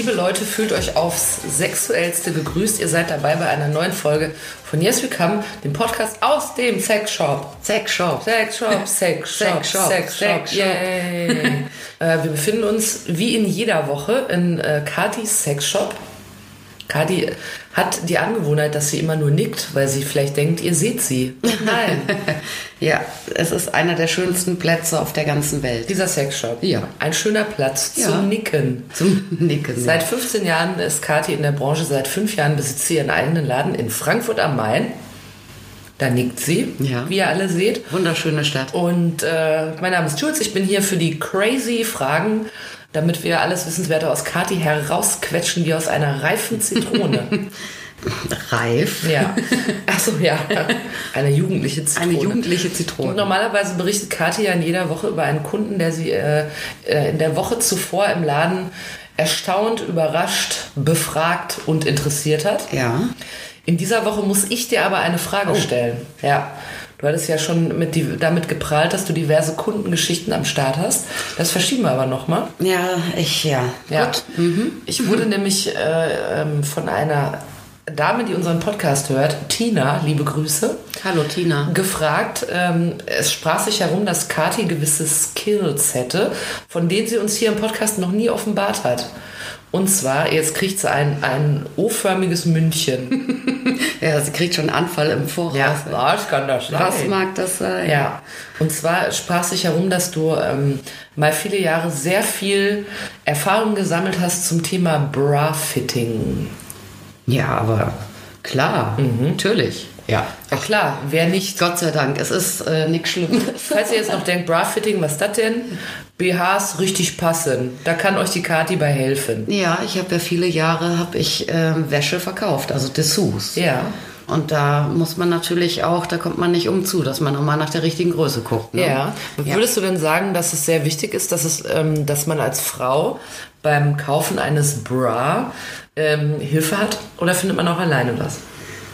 Liebe Leute, fühlt euch aufs Sexuellste gegrüßt. Ihr seid dabei bei einer neuen Folge von Yes We Come, dem Podcast aus dem Sexshop. Sexshop. Sexshop, Sexshop, Sexshop, Sexshop, Sexshop. yay. äh, wir befinden uns wie in jeder Woche in äh, Katis Sexshop. Kati hat die Angewohnheit, dass sie immer nur nickt, weil sie vielleicht denkt, ihr seht sie. Nein, Ja, es ist einer der schönsten Plätze auf der ganzen Welt. dieser Sexshop. Ja. Ein schöner Platz Ja. zum Nicken. Zum Nicken. Seit 15 Jahren ist Kathi in der Branche, seit fünf Jahren besitzt sie ihren eigenen Laden in Frankfurt am Main. Da nickt sie, Ja. wie ihr alle seht. Wunderschöne Stadt. Und äh, mein Name ist Jules, ich bin hier für die crazy Fragen, damit wir alles Wissenswerte aus Kathi herausquetschen wie aus einer reifen Zitrone. Reif. ja. Achso, ja. Eine jugendliche Zitrone. Eine jugendliche Und Zitrone. normalerweise berichtet Kathi ja in jeder Woche über einen Kunden, der sie äh, äh, in der Woche zuvor im Laden erstaunt, überrascht, befragt und interessiert hat. Ja. In dieser Woche muss ich dir aber eine Frage stellen. Ja. Du hattest ja schon mit die, damit geprahlt, dass du diverse Kundengeschichten am Start hast. Das verschieben wir aber nochmal. Ja, ich, ja. Ja. Gut. Ich wurde nämlich äh, ähm, von einer Dame, die unseren Podcast hört, Tina, liebe Grüße, Hallo Tina. gefragt. Ähm, es sprach sich herum, dass Kati gewisse Skills hätte, von denen sie uns hier im Podcast noch nie offenbart hat. Und zwar, jetzt kriegt sie ein, ein O-förmiges Mündchen. Ja, sie kriegt schon einen Anfall im Voraus. was kann das Was mag das sein? Ja, und zwar sprach sich herum, dass du ähm, mal viele Jahre sehr viel Erfahrung gesammelt hast zum Thema Bra-Fitting. Ja, aber klar. Natürlich. Ja. Ja klar, wer nicht. Gott sei Dank, es ist äh, nichts Schlimmes. Falls ihr jetzt noch denkt, Bra-Fitting, was ist das denn? BHs richtig passen. Da kann euch die Kati bei helfen. Ja, ich habe ja viele Jahre habe ich ähm, Wäsche verkauft, also Dessous. Ja. Und da muss man natürlich auch, da kommt man nicht um zu, dass man auch mal nach der richtigen Größe guckt. Ne? Ja. Würdest du denn sagen, dass es sehr wichtig ist, dass, es, ähm, dass man als Frau beim Kaufen eines Bra ähm, Hilfe hat? Oder findet man auch alleine was?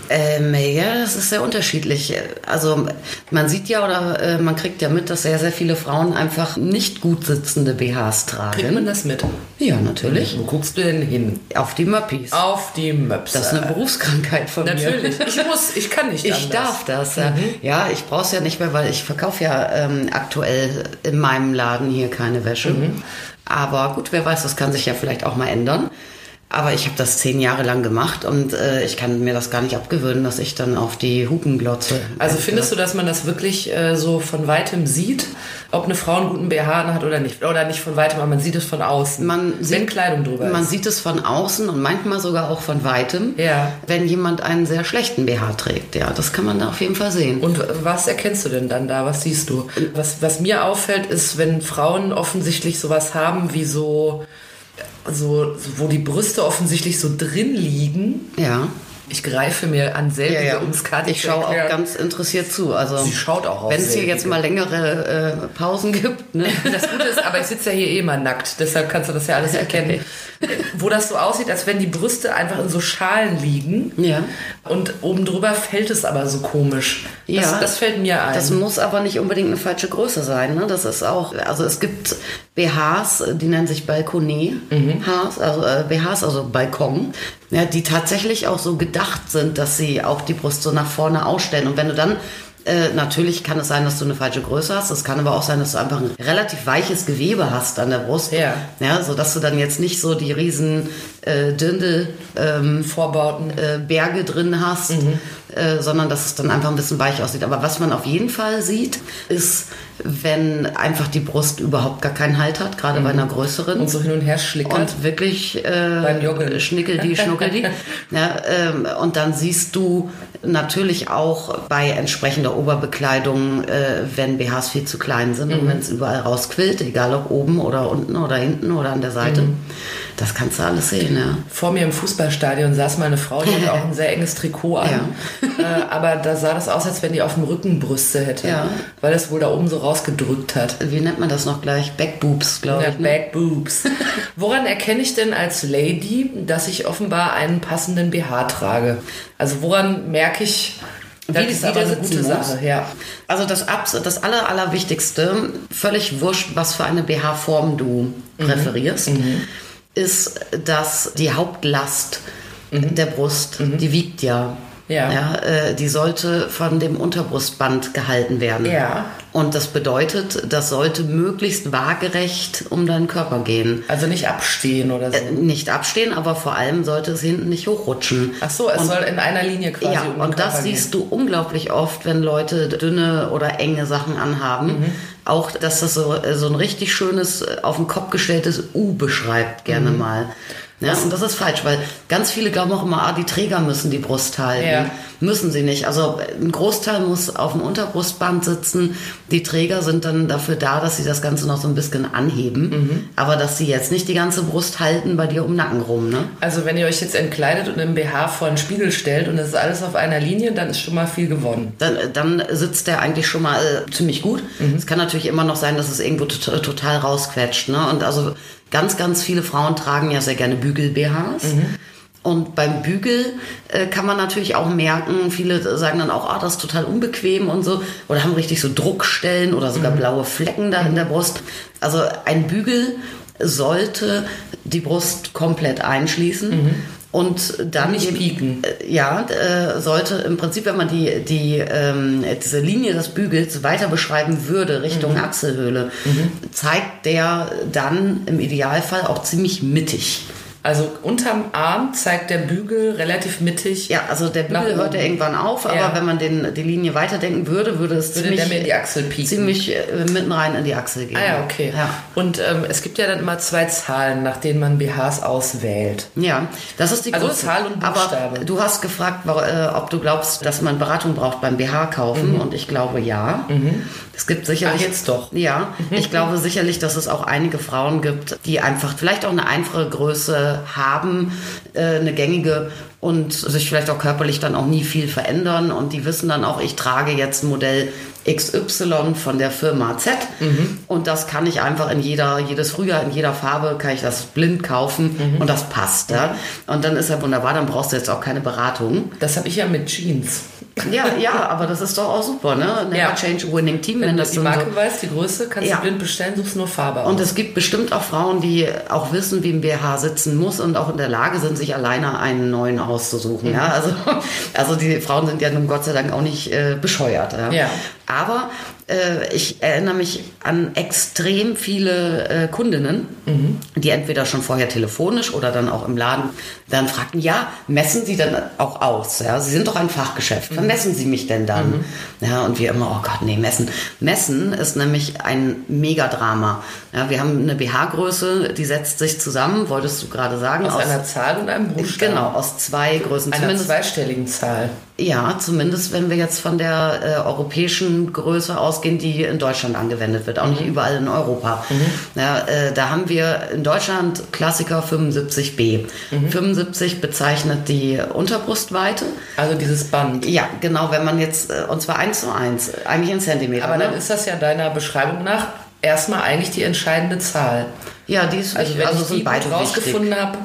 Ähm, ja, das ist sehr unterschiedlich. Also man sieht ja oder äh, man kriegt ja mit, dass sehr, sehr viele Frauen einfach nicht gut sitzende BHs Kriegt man tragen. das mit? Ja, natürlich. Wo guckst du denn hin? Auf die Möppis. Auf die Möpse. Das ist eine Berufskrankheit von mir. Natürlich. Ich muss, ich kann nicht Ich anders. darf das. ja. Ja, ich brauche es ja nicht mehr, weil ich verkaufe ja ähm, aktuell in meinem Laden hier keine Wäsche. Aber gut, wer weiß, das kann sich ja vielleicht auch mal ändern. Aber ich habe das zehn Jahre lang gemacht und äh, ich kann mir das gar nicht abgewöhnen, dass ich dann auf die Hupen glotze. Also findest du, dass man das wirklich äh, so von weitem sieht, ob eine Frau einen guten BH hat oder nicht? Oder nicht von weitem, aber man sieht es von außen. Man wenn sieht- Kleidung drüber Man ist. sieht es von außen und manchmal sogar auch von weitem, Ja. wenn jemand einen sehr schlechten BH trägt. Ja, das kann man da auf jeden Fall sehen. Und was erkennst du denn dann da? Was siehst du? Was, was mir auffällt, ist, wenn Frauen offensichtlich sowas haben wie so, so, wo die Brüste offensichtlich so drin liegen. ja. Ich greife mir an selbige ums Kati Ich schaue auch ganz interessiert zu. Also Sie schaut auch Wenn es hier jetzt mal längere äh, Pausen gibt, ne? Das Gute ist, aber ich sitze ja hier eh mal nackt, deshalb kannst du das ja alles erkennen. Wo das so aussieht, als wenn die Brüste einfach in so Schalen liegen. Ja. Und oben drüber fällt es aber so komisch. Das, Ja. das fällt mir ein. Das muss aber nicht unbedingt eine falsche Größe sein. Ne? Das ist auch, also es gibt BHs, die nennen sich Balkonet, Hs, also äh, BHs, also Balkon, ja, die tatsächlich auch so gedacht sind, dass sie auch die Brust so nach vorne ausstellen. Und wenn du dann äh, natürlich kann es sein, dass du eine falsche Größe hast. Es kann aber auch sein, dass du einfach ein relativ weiches Gewebe hast an der Brust. Ja. Ja, so dass du dann jetzt nicht so die riesen äh, Dirndl ähm, Vorbauten. äh, Berge drin hast, äh, sondern dass es dann einfach ein bisschen weich aussieht. Aber was man auf jeden Fall sieht, ist, wenn einfach die Brust überhaupt gar keinen Halt hat, gerade bei einer größeren. Und so hin und her schlickert. Und wirklich äh, Beim Joggen. schnickel die, schnuckel die. ja, ähm, und dann siehst du natürlich auch bei entsprechender Oberbekleidung, äh, wenn BHs viel zu klein sind und wenn es überall rausquillt, egal ob oben oder unten oder hinten oder an der Seite. Das kannst du alles sehen. Ja. Vor mir im Fußballstadion saß mal eine Frau, die hatte auch ein sehr enges Trikot an. Äh, aber da sah das aus, als wenn die auf dem Rücken Brüste hätte. Ja. Weil es wohl da oben so rausgedrückt hat. Wie nennt man das noch gleich? Backboobs, glaube Ja, ich. Ne? Back Boobs. Woran erkenne ich denn als Lady, dass ich offenbar einen passenden BH trage? Also woran merke ich, das Wie- ist wie aber der eine gute muss? Sache? Ja. Also das, Abs das aller, allerwichtigste, völlig wurscht, was für eine BH-Form du präferierst, ist, dass die Hauptlast der Brust, die wiegt ja. Ja. äh, die sollte von dem Unterbrustband gehalten werden. Ja. Und das bedeutet, das sollte möglichst waagerecht um deinen Körper gehen. Also nicht abstehen oder so. Äh, Nicht abstehen, aber vor allem sollte es hinten nicht hochrutschen. Ach so, es Und- soll in einer Linie quasi ja, um und das Körper siehst gehen. du unglaublich oft, wenn Leute dünne oder enge Sachen anhaben. Mhm. Auch, dass das so, äh, so ein richtig schönes, äh, auf den Kopf gestelltes U beschreibt, gerne Mhm. mal. Ja, und das ist falsch, weil ganz viele glauben auch immer, ah, die Träger müssen die Brust halten. Ja. Müssen sie nicht. Also äh, ein Großteil muss auf dem Unterbrustband sitzen. Die Träger sind dann dafür da, dass sie das Ganze noch so ein bisschen anheben. Mhm. Aber dass sie jetzt nicht die ganze Brust halten bei dir um den Nacken rum. Ne? Also wenn ihr euch jetzt entkleidet und im BH vor einen Spiegel stellt und es ist alles auf einer Linie, dann ist schon mal viel gewonnen. dann, dann sitzt der eigentlich schon mal äh, ziemlich gut. Es kann natürlich immer noch sein, dass es irgendwo tot, total rausquetscht. Ne? Und also ganz, ganz viele Frauen tragen ja sehr gerne Bügel-BHs. Und beim Bügel äh, kann man natürlich auch merken, viele sagen dann auch, ah, das ist total unbequem und so. Oder haben richtig so Druckstellen oder sogar blaue Flecken da in der Brust. Also ein Bügel sollte die Brust komplett einschließen. Und dann Nicht pieken. äh, Ja, äh, sollte im Prinzip, wenn man die, die, ähm, diese Linie des Bügels weiter beschreiben würde Richtung Achselhöhle, zeigt der dann im Idealfall auch ziemlich mittig. Also unterm Arm zeigt der Bügel relativ mittig. Ja, also der Bügel hört ja irgendwann auf, aber Ja. wenn man den, die Linie weiterdenken würde, würde es Würde ziemlich, in die Achsel pieken. ziemlich äh, mitten rein in die Achsel gehen. Ah ja, okay. Ja. Und ähm, es gibt ja dann immer zwei Zahlen, nach denen man BHs auswählt. Ja, das ist die Also Größe. Zahl und Buchstabe. Aber du hast gefragt, äh, ob du glaubst, dass man Beratung braucht beim BH kaufen und ich glaube ja. Es gibt sicherlich Ach, jetzt doch. Ja, ich glaube sicherlich, dass es auch einige Frauen gibt, die einfach vielleicht auch eine einfache Größe haben, äh, eine gängige und sich vielleicht auch körperlich dann auch nie viel verändern und die wissen dann auch, ich trage jetzt Modell XY von der Firma Z und das kann ich einfach in jeder, jedes Frühjahr, in jeder Farbe kann ich das blind kaufen und das passt. Ja? Und dann ist ja wunderbar, dann brauchst du jetzt auch keine Beratung. Das habe ich ja mit Jeans. Ja, ja, aber das ist doch auch super, ne? Never Ja. change a winning team, Wenn wenn du das die dann Marke so weißt, die Größe, kannst Ja. du blind bestellen, suchst nur Farbe Und aus. es gibt bestimmt auch Frauen, die auch wissen, wie ein BH sitzen muss und auch in der Lage sind, sich alleine einen neuen auszusuchen. Ja, also, also die Frauen sind ja nun Gott sei Dank auch nicht äh, bescheuert. Ja. Ja. Aber ich erinnere mich an extrem viele äh, Kundinnen, die entweder schon vorher telefonisch oder dann auch im Laden dann fragten, ja, messen Sie dann auch aus? Ja, Sie sind doch ein Fachgeschäft. Vermessen Sie mich denn dann? Ja, und wir immer, oh Gott, nee, messen. Messen ist nämlich ein Megadrama. Ja, wir haben eine BH-Größe, die setzt sich zusammen, wolltest du gerade sagen, aus einer Zahl und einem Buchstaben. Genau, aus zwei Größen. Einer zweistelligen Zahl. Ja, zumindest wenn wir jetzt von der äh, europäischen Größe ausgehen, die in Deutschland angewendet wird, auch nicht überall in Europa. Ja, äh, da haben wir in Deutschland Klassiker 75b. 75 bezeichnet die Unterbrustweite. Also dieses Band. Ja, genau, wenn man jetzt, äh, und zwar eins zu eins, eigentlich in Zentimeter. Aber ne? dann ist das ja deiner Beschreibung nach erstmal eigentlich die entscheidende Zahl. ja, die ist Also wenn Also ich die rausgefunden habe,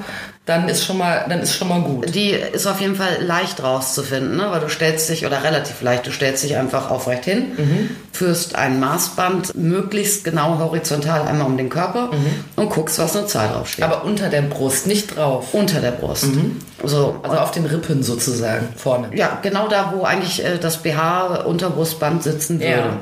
dann ist schon mal, dann ist schon mal gut. Die ist auf jeden Fall leicht rauszufinden, ne? weil du stellst dich, oder relativ leicht, du stellst dich einfach aufrecht hin, führst ein Maßband möglichst genau horizontal einmal um den Körper und guckst, was eine Zahl draufsteht. Aber unter der Brust, nicht drauf. unter der Brust. So, Also auf den Rippen sozusagen, vorne. ja, genau da, wo eigentlich äh, das BH-Unterbrustband sitzen würde. Ja.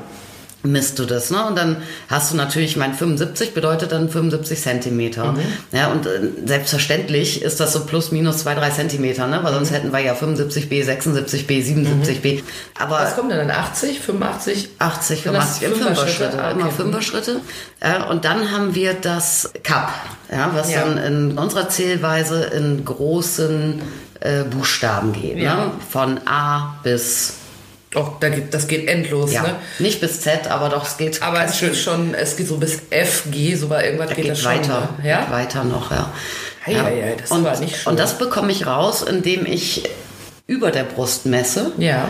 Misst du das, ne? Und dann hast du natürlich, mein 75 bedeutet dann 75 Zentimeter. Ja, und äh, selbstverständlich ist das so plus minus zwei, drei Zentimeter, ne? Weil sonst hätten wir ja 75b, 76b, 77b. Aber Was kommt denn dann? 80, 85? 80, Sind das 85, im Fünfer-Schritte? Ah, okay. immer Fünfer-Schritte. Äh, und dann haben wir das Cup, ja, was Ja. dann in unserer Zählweise in großen äh, Buchstaben geht. Ja. Ne? Von A bis Geht, das geht endlos, Ja, ne? nicht bis Z, aber doch, es geht. Aber es ist schon, es geht so bis F, G, so bei irgendwas Da geht, geht, das schon. weiter, ne? Ja? geht weiter noch, ja. Hei, ja. hei, hei, das und, war nicht schön. Und das bekomme ich raus, indem ich über der Brust messe. Ja.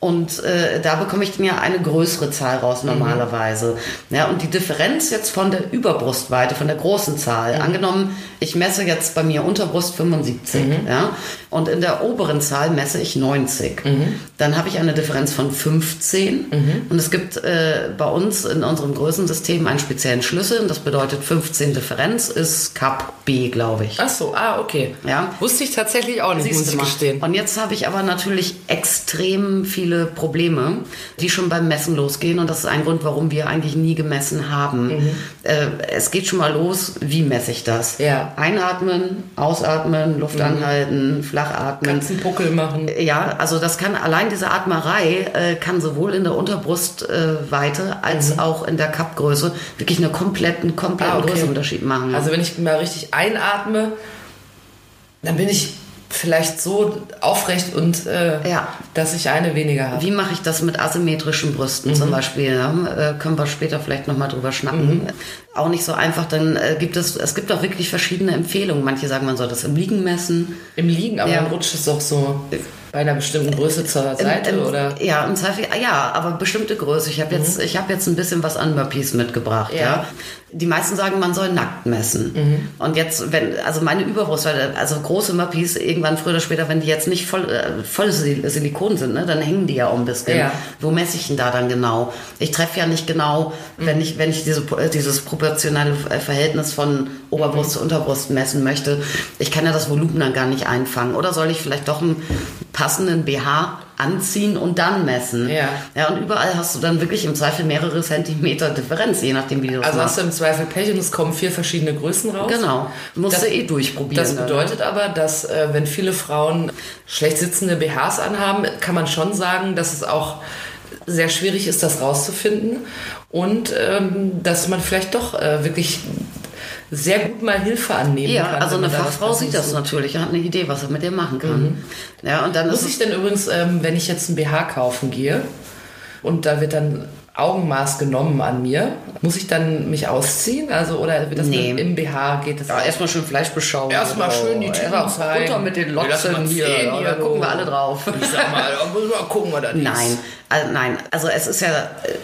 Und äh, da bekomme ich dann ja eine größere Zahl Mhm. raus normalerweise. Ja, und die Differenz jetzt von der Überbrustweite, von der großen Zahl, Mhm. angenommen, ich messe jetzt bei mir Unterbrust 75, Mhm. ja, und in der oberen Zahl messe ich 90. Mhm. Dann habe ich eine Differenz von 15. Und es gibt äh, bei uns in unserem Größensystem einen speziellen Schlüssel. Und das bedeutet 15 Differenz ist Cup B, glaube ich. Ach so, ah, okay. Ja. Wusste ich tatsächlich auch nicht, muss Siehst ich du mal. gestehen. Und jetzt habe ich aber natürlich extrem viele Probleme, die schon beim Messen losgehen. Und das ist ein Grund, warum wir eigentlich nie gemessen haben. Äh, es geht schon mal los, wie messe ich das? Ja. Einatmen, ausatmen, Luft anhalten, flach atmen. Kannst einen Puckel machen. Ja, also das kann allein diese Atmerei äh, kann sowohl in der Unterbrustweite äh, als auch in der Kappgröße wirklich einen kompletten, kompletten Ah, okay. Größenunterschied machen. Also wenn ich mal richtig einatme, dann bin ich vielleicht so aufrecht und äh, Ja. dass ich eine weniger habe. Wie mache ich das mit asymmetrischen Brüsten zum Beispiel? Ja? Äh, können wir später vielleicht nochmal drüber schnacken. Auch nicht so einfach, dann äh, gibt es, es gibt auch wirklich verschiedene Empfehlungen. Manche sagen, man soll das im Liegen messen. Im Liegen, aber Ja. dann rutscht es auch so bei einer bestimmten Größe zur Seite, Im- im- oder? Ja, im Zweifel, ja, aber bestimmte Größe. Ich habe jetzt, ich habe jetzt ein bisschen was an Murphys mitgebracht. Ja. Ja. Die meisten sagen, man soll nackt messen. Und jetzt, wenn, also meine Überbrust, also große Murphys, irgendwann früher oder später, wenn die jetzt nicht voll, äh, voll Sil- Silikon sind, ne, dann hängen die ja auch ein bisschen. Ja. Wo messe ich denn da dann genau? Ich treffe ja nicht genau, wenn ich, wenn ich diese, äh, dieses proportionale äh, Verhältnis von Oberbrust zu Unterbrust messen möchte. Ich kann ja das Volumen dann gar nicht einfangen. Oder soll ich vielleicht doch einen passenden BH anziehen und dann messen? Ja. Ja, und überall hast du dann wirklich im Zweifel mehrere Zentimeter Differenz, je nachdem, wie du das Also hast machst. du im Zweifel Pech und es kommen vier verschiedene Größen raus. Genau. Musst Das- du eh durchprobieren. Das dann. bedeutet aber, dass äh, wenn viele Frauen schlecht sitzende BHs anhaben, kann man schon sagen, dass es auch sehr schwierig ist, das rauszufinden und ähm, dass man vielleicht doch äh, wirklich sehr gut mal Hilfe annehmen Ja, kann. also wenn eine Fachfrau sieht das natürlich, hat eine Idee, was er mit dir machen kann. Ja, und dann Muss ich denn übrigens, ähm, wenn ich jetzt ein BH kaufen gehe und da wird dann Augenmaß genommen an mir, muss ich dann mich ausziehen? Also oder wird das Nee. im BH geht das? ja, erstmal schön Fleisch beschauen. Erstmal schön die Ja, zeigen. Runter mit den Lotzen hier, ja, hier, da gucken wir alle drauf. Ich sag mal, da müssen wir gucken, ist. Nein, also, nein, also es ist ja, äh,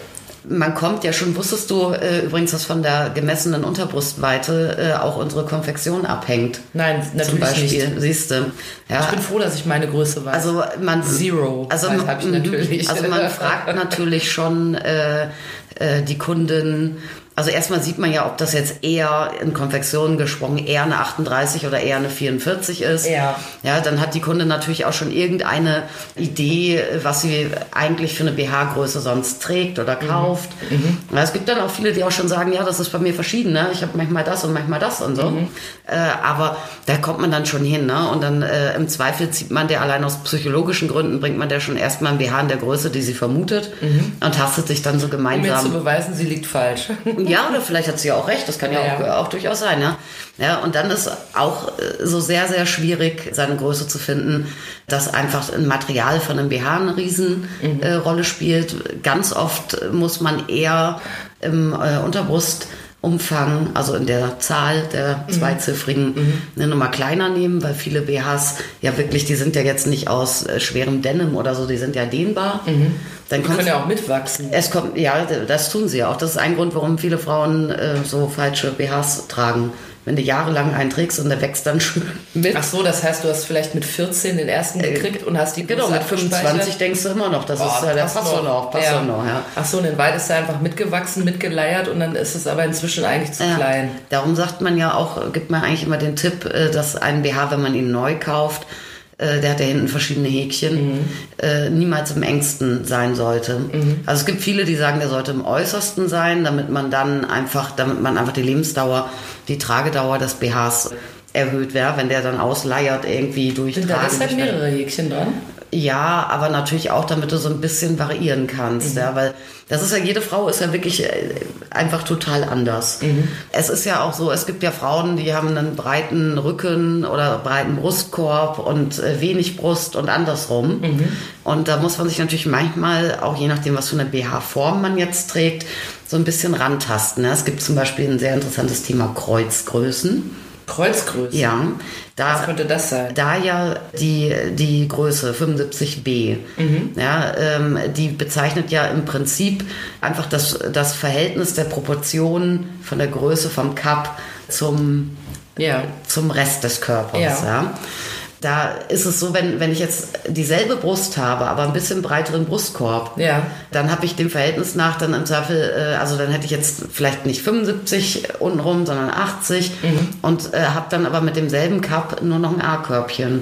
man kommt ja schon, wusstest du äh, übrigens, dass von der gemessenen Unterbrustweite äh, auch unsere Konfektion abhängt? Nein, Zum natürlich Beispiel, nicht. siehst du. Ja, Ich bin froh, dass ich meine Größe weiß. also man Zero. Also, mhm. natürlich. also man fragt natürlich schon äh, äh, die Kunden. Also erstmal sieht man ja, ob das jetzt eher in Konfektionen gesprungen eher eine 38 oder eher eine 44 ist. Ja. Ja, dann hat die Kunde natürlich auch schon irgendeine Idee, was sie eigentlich für eine BH-Größe sonst trägt oder Mhm. kauft. Ja, es gibt dann auch viele, die auch schon sagen, ja, das ist bei mir verschieden. Ne? Ich habe manchmal das und manchmal das und so. Mhm. Äh, aber da kommt man dann schon hin. Ne? Und dann äh, im Zweifel zieht man der allein aus psychologischen Gründen, bringt man der schon erstmal ein BH in der Größe, die sie vermutet und tastet sich dann so um mir zu gemeinsam. beweisen, sie liegt falsch. Ja, oder vielleicht hat sie ja auch recht, das kann ja, Ja, auch, auch durchaus sein. Ja? Ja, und dann ist auch äh, so sehr, sehr schwierig, seine Größe zu finden, dass einfach ein Material von einem BH eine Riesenrolle Mhm. äh, Rolle spielt. Ganz oft muss man eher im äh, Unterbrustumfang, also in der Zahl der Mhm. zweiziffrigen, eine Nummer kleiner nehmen, weil viele BHs ja wirklich, die sind ja jetzt nicht aus äh, schwerem Denim oder so, die sind ja dehnbar. Dann Mhm. Die kommst können ja auch mitwachsen. es kommt, ja, das tun sie ja auch. Das ist ein Grund, warum viele Frauen äh, so falsche BHs tragen. Wenn du jahrelang einen trägst und der wächst dann schön mit. Ach so, das heißt, du hast vielleicht mit 14 den ersten gekriegt und hast die genau, Größe mit abgespeichert? 25 denkst du immer noch, das Oh, ist, äh, der passt doch noch, passt doch noch, ja. Ach so, und in weit ist er einfach mitgewachsen, mitgeleiert und dann ist es aber inzwischen eigentlich zu Ja. klein. Darum sagt man ja auch, gibt man eigentlich immer den Tipp, äh, dass ein BH, wenn man ihn neu kauft, äh, der hat ja hinten verschiedene Häkchen, äh, niemals im engsten sein sollte. Also es gibt viele, die sagen, der sollte im äußersten sein, damit man dann einfach, damit man einfach die Lebensdauer, die Tragedauer des BHs erhöht wäre, wenn der dann ausleiert irgendwie durch Sind da deshalb mehrere Häkchen dran? Ja, aber natürlich auch, damit du so ein bisschen variieren kannst, Mhm. ja, weil das ist ja, jede Frau ist ja wirklich äh, einfach total anders. Mhm. Es ist ja auch so, es gibt ja Frauen, die haben einen breiten Rücken oder breiten Brustkorb und äh, wenig Brust und andersrum. Mhm. Und da muss man sich natürlich manchmal, auch je nachdem, was für eine BH-Form man jetzt trägt, so ein bisschen rantasten. Ja. Es gibt zum Beispiel ein sehr interessantes Thema Kreuzgrößen. Kreuzgröße. Ja, da, Was könnte das sein? da ja die, die Größe 75b, ja, ähm, die bezeichnet ja im Prinzip einfach das, das Verhältnis der Proportionen von der Größe vom Cup zum, Ja. zum Rest des Körpers. Ja. Ja. Da ist es so, wenn, wenn ich jetzt dieselbe Brust habe, aber ein bisschen breiteren Brustkorb, Ja. dann habe ich dem Verhältnis nach dann im Zweifel, äh, also dann hätte ich jetzt vielleicht nicht 75 untenrum, sondern 80 und äh, habe dann aber mit demselben Cup nur noch ein A-Körbchen.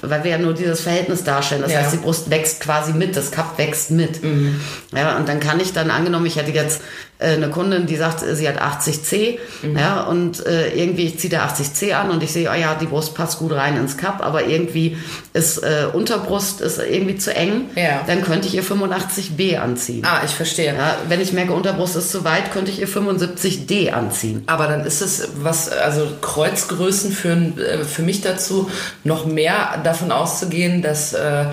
Weil wir ja nur dieses Verhältnis darstellen. Das Ja. heißt, die Brust wächst quasi mit, das Cup wächst mit. Ja, und dann kann ich dann angenommen, ich hätte jetzt eine Kundin, die sagt, äh, sie hat 80C, ja, und äh, irgendwie ich ziehe der 80C an und ich sehe, oh ja, die Brust passt gut rein ins Cup, aber irgendwie ist äh, Unterbrust ist irgendwie zu eng, Ja. dann könnte ich ihr 85B anziehen. Ah, ich verstehe. Ja, wenn ich merke, Unterbrust ist zu weit, könnte ich ihr 75D anziehen. Aber dann ist es was, also Kreuzgrößen führen äh, für mich dazu, noch mehr davon auszugehen, dass äh,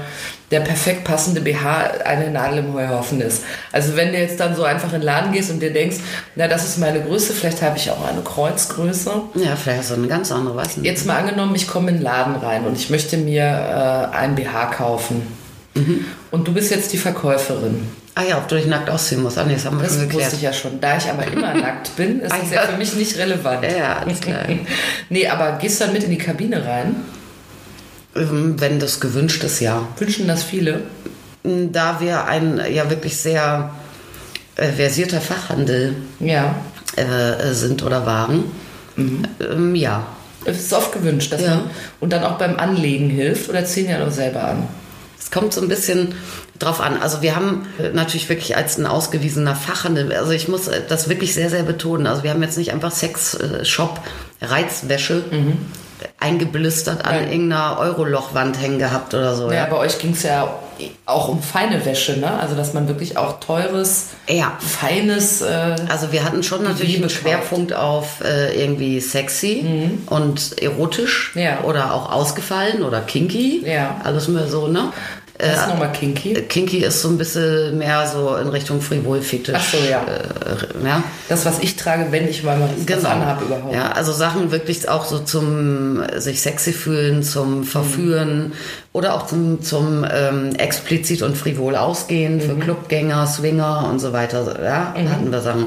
der perfekt passende BH eine Nadel im Heuhaufen ist. Also wenn du jetzt dann so einfach in den Laden gehst und dir denkst, na das ist meine Größe, vielleicht habe ich auch eine Kreuzgröße. Ja, vielleicht das eine ganz andere, weiß nicht. Jetzt mal angenommen, ich komme in den Laden rein und ich möchte mir äh, ein BH kaufen. Und du bist jetzt die Verkäuferin. Ah ja, ob du dich nackt ausziehen musst. Ah nee, das haben wir Das schon wusste ich ja schon. Da ich aber immer nackt bin, ist Ah, das ja für mich nicht relevant. Ja, ja, alles klar. Nee, aber gehst du dann mit in die Kabine rein? Ähm, Wenn das gewünscht ist, ja. Wünschen das viele? Da wir ein ja wirklich sehr äh, versierter Fachhandel Ja. äh, sind oder waren, ähm, ja. Es ist oft gewünscht, dass Ja. man und dann auch beim Anlegen hilft oder ziehen ja noch selber an. Es kommt so ein bisschen drauf an. Also wir haben äh, natürlich wirklich als ein ausgewiesener Fachhandel, also ich muss äh, das wirklich sehr, sehr betonen. Also wir haben jetzt nicht einfach Sex-Shop, Reizwäsche eingeblistert an Nein. irgendeiner Eurolochwand hängen gehabt oder so. Ja, bei euch ging es ja auch um feine Wäsche, ne? Also dass man wirklich auch teures, Ja. feines. Äh, Also wir hatten schon natürlich einen Schwerpunkt auf äh, irgendwie sexy und erotisch Mhm. Ja. oder auch ausgefallen oder kinky. Ja. Alles mehr so, ne? Das ist nochmal kinky. Kinky ist so ein bisschen mehr so in Richtung Frivol-Fetisch. Ach so, ja. Äh, ja. Das, was ich trage, wenn ich mal was Genau. anhabe überhaupt. Ja, also Sachen wirklich auch so zum äh, sich sexy fühlen, zum Verführen oder auch zum, zum ähm, explizit und frivol ausgehen für Clubgänger, Swinger und so weiter. Ja, hatten wir Sachen.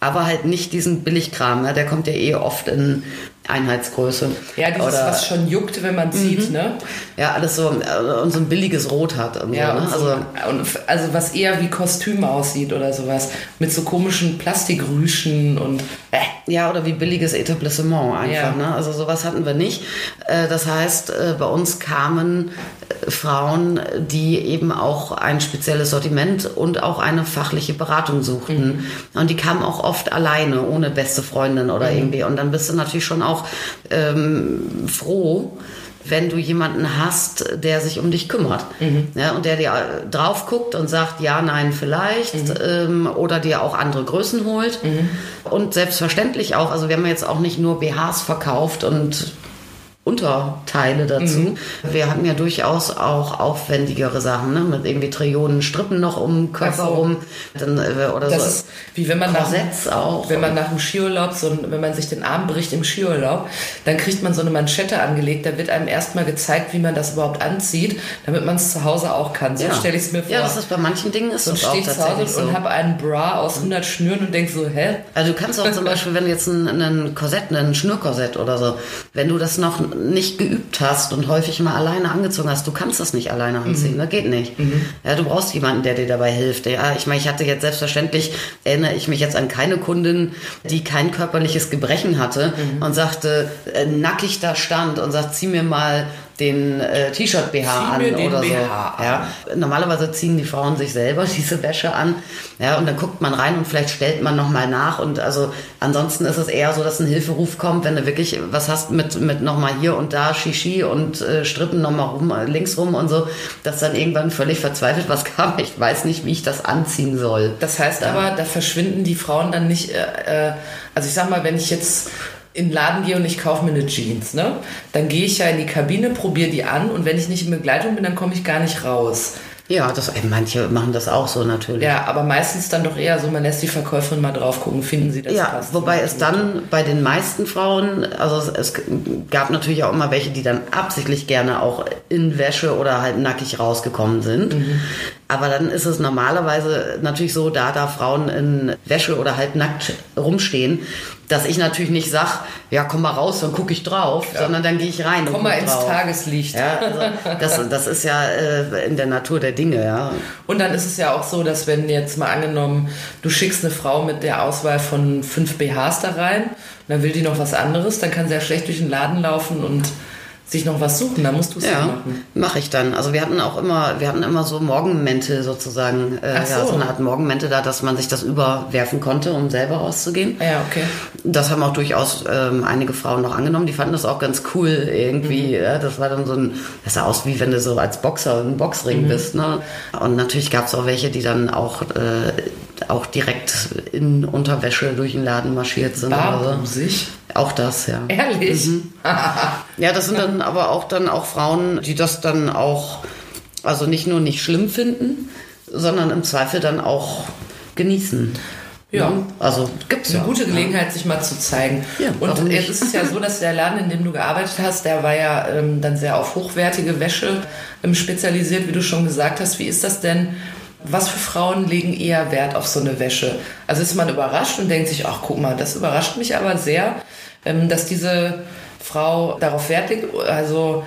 Aber halt nicht diesen Billigkram, ja, der kommt ja eh oft in Einheitsgröße. Ja, dieses, Oder, was schon juckt, wenn man sieht, ne? ja, alles so äh, und so ein billiges Rot hat. Und Ja, ne? also, und also was eher wie Kostüm aussieht oder sowas. Mit so komischen Plastikrüschen und. Äh. Ja, oder wie billiges Etablissement einfach. Ja. Ne? Also sowas hatten wir nicht. Äh, Das heißt, äh, bei uns kamen Frauen, die eben auch ein spezielles Sortiment und auch eine fachliche Beratung suchten. Und die kamen auch oft alleine, ohne beste Freundin oder irgendwie. Und dann bist du natürlich schon auch ähm, froh, wenn du jemanden hast, der sich um dich kümmert. Ja, und der dir drauf guckt und sagt, ja, nein, vielleicht. Ähm, oder dir auch andere Größen holt. Und selbstverständlich auch, also wir haben jetzt auch nicht nur BHs verkauft und Unterteile dazu. Wir hatten ja durchaus auch aufwendigere Sachen, ne? mit irgendwie Trillionen Strippen noch um den Körper Ach so. rum. Dann, äh, oder Das so. ist wie wenn man nach, auch. wenn man nach dem Skiurlaub, so, wenn man sich den Arm bricht im Skiurlaub, dann kriegt man so eine Manschette angelegt. Da wird einem erstmal gezeigt, wie man das überhaupt anzieht, damit man es zu Hause auch kann. So stelle ich es mir vor. Ja, das ist bei manchen Dingen ist so das auch stehe ich zu tatsächlich Hause so. und habe einen Bra aus 100 Schnüren und denk so, hä? Also du kannst auch zum Beispiel, wenn du jetzt ein, ein Korsett, ein Schnürkorsett oder so, wenn du das noch nicht geübt hast und häufig mal alleine angezogen hast, du kannst das nicht alleine anziehen, das geht nicht. Ja, du brauchst jemanden, der dir dabei hilft. Ja, ich meine, ich hatte jetzt selbstverständlich, erinnere ich mich jetzt an keine Kundin, die kein körperliches Gebrechen hatte und sagte, äh, nackig da stand und sagt, zieh mir mal den äh, T-Shirt-BH an oder BH so. an. Ja. Normalerweise ziehen die Frauen sich selber diese Wäsche an. Ja, und dann guckt man rein und vielleicht stellt man nochmal nach. Und also ansonsten ist es eher so, dass ein Hilferuf kommt, wenn du wirklich was hast mit, mit nochmal hier und da Shishi und äh, Strippen nochmal rum, links rum und so, dass dann irgendwann völlig verzweifelt was kam. Ich weiß nicht, wie ich das anziehen soll. Das heißt aber, da verschwinden die Frauen dann nicht. Äh, äh, also ich sag mal, wenn ich jetzt in den Laden gehe und ich kaufe mir eine Jeans, ne? Dann gehe ich ja in die Kabine, probiere die an und wenn ich nicht in Begleitung bin, dann komme ich gar nicht raus. Ja, das, ey, manche machen das auch so natürlich. Ja, aber meistens dann doch eher so, man lässt die Verkäuferin mal drauf gucken, finden sie das Ja, passt. wobei es dann bei den meisten Frauen, also es, es gab natürlich auch immer welche, die dann absichtlich gerne auch in Wäsche oder halt nackig rausgekommen sind. Aber dann ist es normalerweise natürlich so, da da Frauen in Wäsche oder halt nackt rumstehen, dass ich natürlich nicht sag, ja komm mal raus, dann gucke ich drauf, sondern dann gehe ich rein. und Komm mal ins drauf. Tageslicht. Ja, also das, das ist ja äh, in der Natur der Dinge, ja. Und dann ist es ja auch so, dass wenn jetzt mal angenommen, du schickst eine Frau mit der Auswahl von fünf BHs da rein, dann will die noch was anderes, dann kann sie ja schlecht durch den Laden laufen und sich noch was suchen. Da musst du es ja. Ja, machen. mache ich dann. Also wir hatten auch immer, wir hatten immer so Morgenmäntel sozusagen, äh, Ach ja, so. so eine Art Morgenmäntel da, dass man sich das überwerfen konnte, um selber rauszugehen. Ah Ja, okay. Das haben auch durchaus ähm, einige Frauen noch angenommen. Die fanden das auch ganz cool irgendwie. Mhm. Ja, das war dann so ein, das sah aus wie wenn du so als Boxer im Mhm. Boxring bist. Ne? Und natürlich gab es auch welche, die dann auch äh, auch direkt in Unterwäsche durch den Laden marschiert sind. so. Barbusig. Auch das, ja. Ehrlich? Mhm. Ja, das sind dann aber auch dann auch Frauen, die das dann auch, also nicht nur nicht schlimm finden, sondern im Zweifel dann auch genießen. Ja. Ne? Also gibt's Eine ja. gute Gelegenheit, sich mal zu zeigen. Ja, und jetzt ist es ja so, dass der Laden, in dem du gearbeitet hast, der war ja ähm, dann sehr auf hochwertige Wäsche ähm, spezialisiert, wie du schon gesagt hast. Wie ist das denn? Was für Frauen legen eher Wert auf so eine Wäsche? Also ist man überrascht und denkt sich, ach guck mal, das überrascht mich aber sehr, ähm, dass diese Frau darauf Wert legt. Also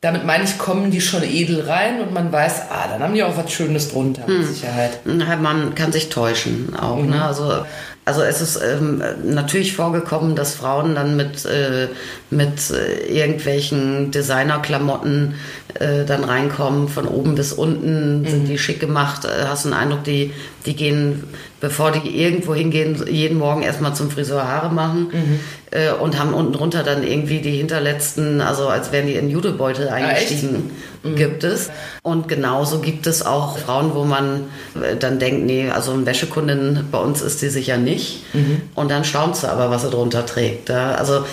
damit meine ich, kommen die schon edel rein und man weiß, ah, dann haben die auch was Schönes drunter, Hm. mit Sicherheit. Ja, Man kann sich täuschen auch. Mhm. Ne? Also, also es ist ähm, natürlich vorgekommen, dass Frauen dann mit, äh, mit äh, irgendwelchen Designerklamotten äh, dann reinkommen. Von oben bis unten sind Mhm. die schick gemacht. Äh, hast du den Eindruck, die, die gehen, bevor die irgendwo hingehen, jeden Morgen erstmal zum Friseur Haare machen Mhm. äh, und haben unten drunter dann irgendwie die hinterletzten, also als wären die in Judebeutel eingestiegen, gibt es. Und genauso gibt es auch Frauen, wo man äh, dann denkt, nee, also eine Wäschekundin bei uns ist die sicher nicht. Und dann staunst du aber, was sie drunter trägt. Ja? Also,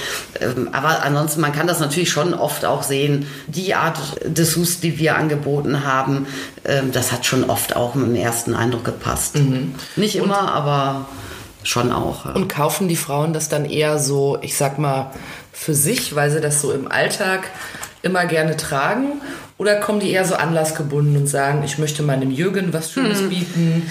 ähm, aber ansonsten, man kann das natürlich schon oft auch sehen. Die Art Dessous, die wir angeboten haben, ähm, das hat schon oft auch mit dem ersten Eindruck gepasst. Nicht immer, aber schon auch. Ja. Und kaufen die Frauen das dann eher so, ich sag mal, für sich, weil sie das so im Alltag immer gerne tragen? Oder kommen die eher so anlassgebunden und sagen, ich möchte meinem Jürgen was Schönes bieten?